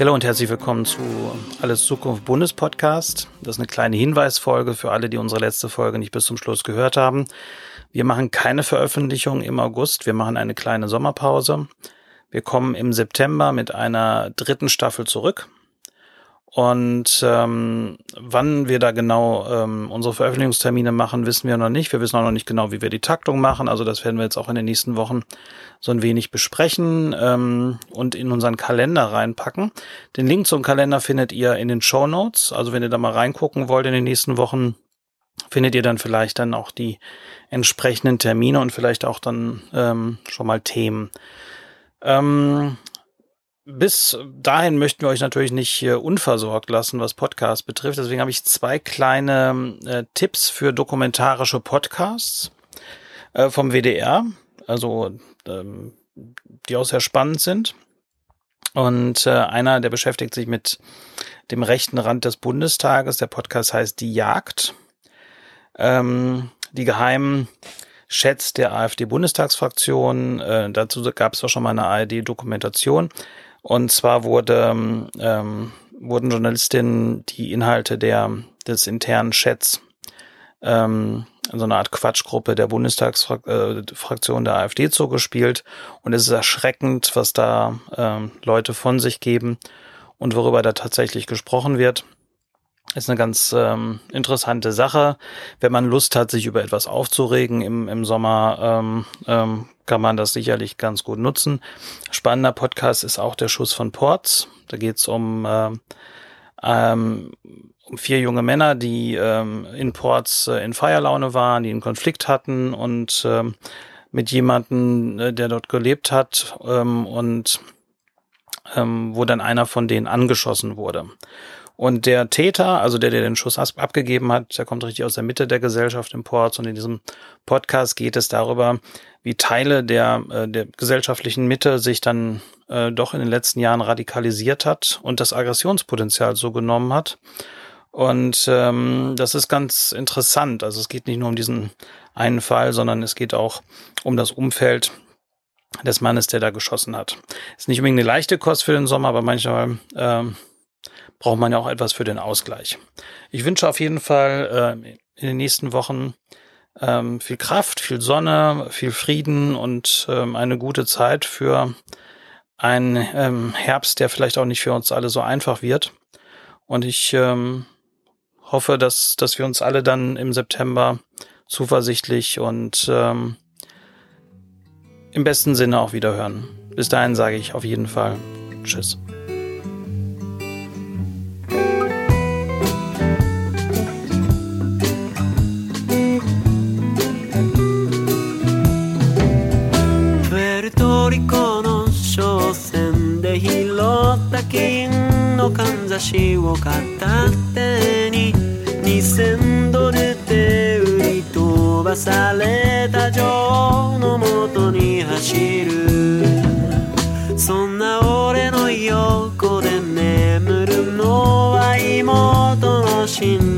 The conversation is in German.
Hallo und herzlich willkommen zu Alles Zukunft Bundespodcast. Das ist eine kleine Hinweisfolge für alle, die unsere letzte Folge nicht bis zum Schluss gehört haben. Wir machen keine Veröffentlichung im August. Wir machen eine kleine Sommerpause. Wir kommen im September mit einer dritten Staffel zurück. Und ähm, wann wir da genau ähm, unsere Veröffentlichungstermine machen, wissen wir noch nicht. Wir wissen auch noch nicht genau, wie wir die Taktung machen. Also das werden wir jetzt auch in den nächsten Wochen so ein wenig besprechen ähm, und in unseren Kalender reinpacken. Den Link zum Kalender findet ihr in den Show Notes. Also wenn ihr da mal reingucken wollt in den nächsten Wochen, findet ihr dann vielleicht dann auch die entsprechenden Termine und vielleicht auch dann ähm, schon mal Themen. Ähm, bis dahin möchten wir euch natürlich nicht unversorgt lassen, was Podcasts betrifft. Deswegen habe ich zwei kleine äh, Tipps für dokumentarische Podcasts äh, vom WDR, also ähm, die auch sehr spannend sind. Und äh, einer, der beschäftigt sich mit dem rechten Rand des Bundestages. Der Podcast heißt Die Jagd. Ähm, die geheimen Chats der AfD-Bundestagsfraktion. Äh, dazu gab es auch schon mal eine ARD-Dokumentation. Und zwar wurde, ähm, wurden Journalistinnen die Inhalte der, des internen Chats, ähm, so eine Art Quatschgruppe der Bundestagsfraktion äh, der AfD zugespielt. Und es ist erschreckend, was da ähm, Leute von sich geben und worüber da tatsächlich gesprochen wird. Ist eine ganz ähm, interessante Sache. Wenn man Lust hat, sich über etwas aufzuregen im, im Sommer, ähm, ähm, kann man das sicherlich ganz gut nutzen. Spannender Podcast ist auch der Schuss von Ports. Da geht es um, äh, ähm, um vier junge Männer, die ähm, in Ports äh, in Feierlaune waren, die einen Konflikt hatten und ähm, mit jemanden, äh, der dort gelebt hat ähm, und ähm, wo dann einer von denen angeschossen wurde. Und der Täter, also der, der den Schuss abgegeben hat, der kommt richtig aus der Mitte der Gesellschaft im Ports. Und in diesem Podcast geht es darüber, wie Teile der, äh, der gesellschaftlichen Mitte sich dann äh, doch in den letzten Jahren radikalisiert hat und das Aggressionspotenzial so genommen hat. Und ähm, das ist ganz interessant. Also es geht nicht nur um diesen einen Fall, sondern es geht auch um das Umfeld des Mannes, der da geschossen hat. Ist nicht unbedingt eine leichte Kost für den Sommer, aber manchmal ähm, braucht man ja auch etwas für den Ausgleich. Ich wünsche auf jeden Fall äh, in den nächsten Wochen ähm, viel Kraft, viel Sonne, viel Frieden und ähm, eine gute Zeit für einen ähm, Herbst, der vielleicht auch nicht für uns alle so einfach wird. Und ich ähm, hoffe, dass, dass wir uns alle dann im September zuversichtlich und ähm, im besten Sinne auch wieder hören. Bis dahin sage ich auf jeden Fall Tschüss. った金のかんざしを片手に2000ドルで売り飛ばされた女王のもとに走る。そんな俺の横で眠るのは妹の心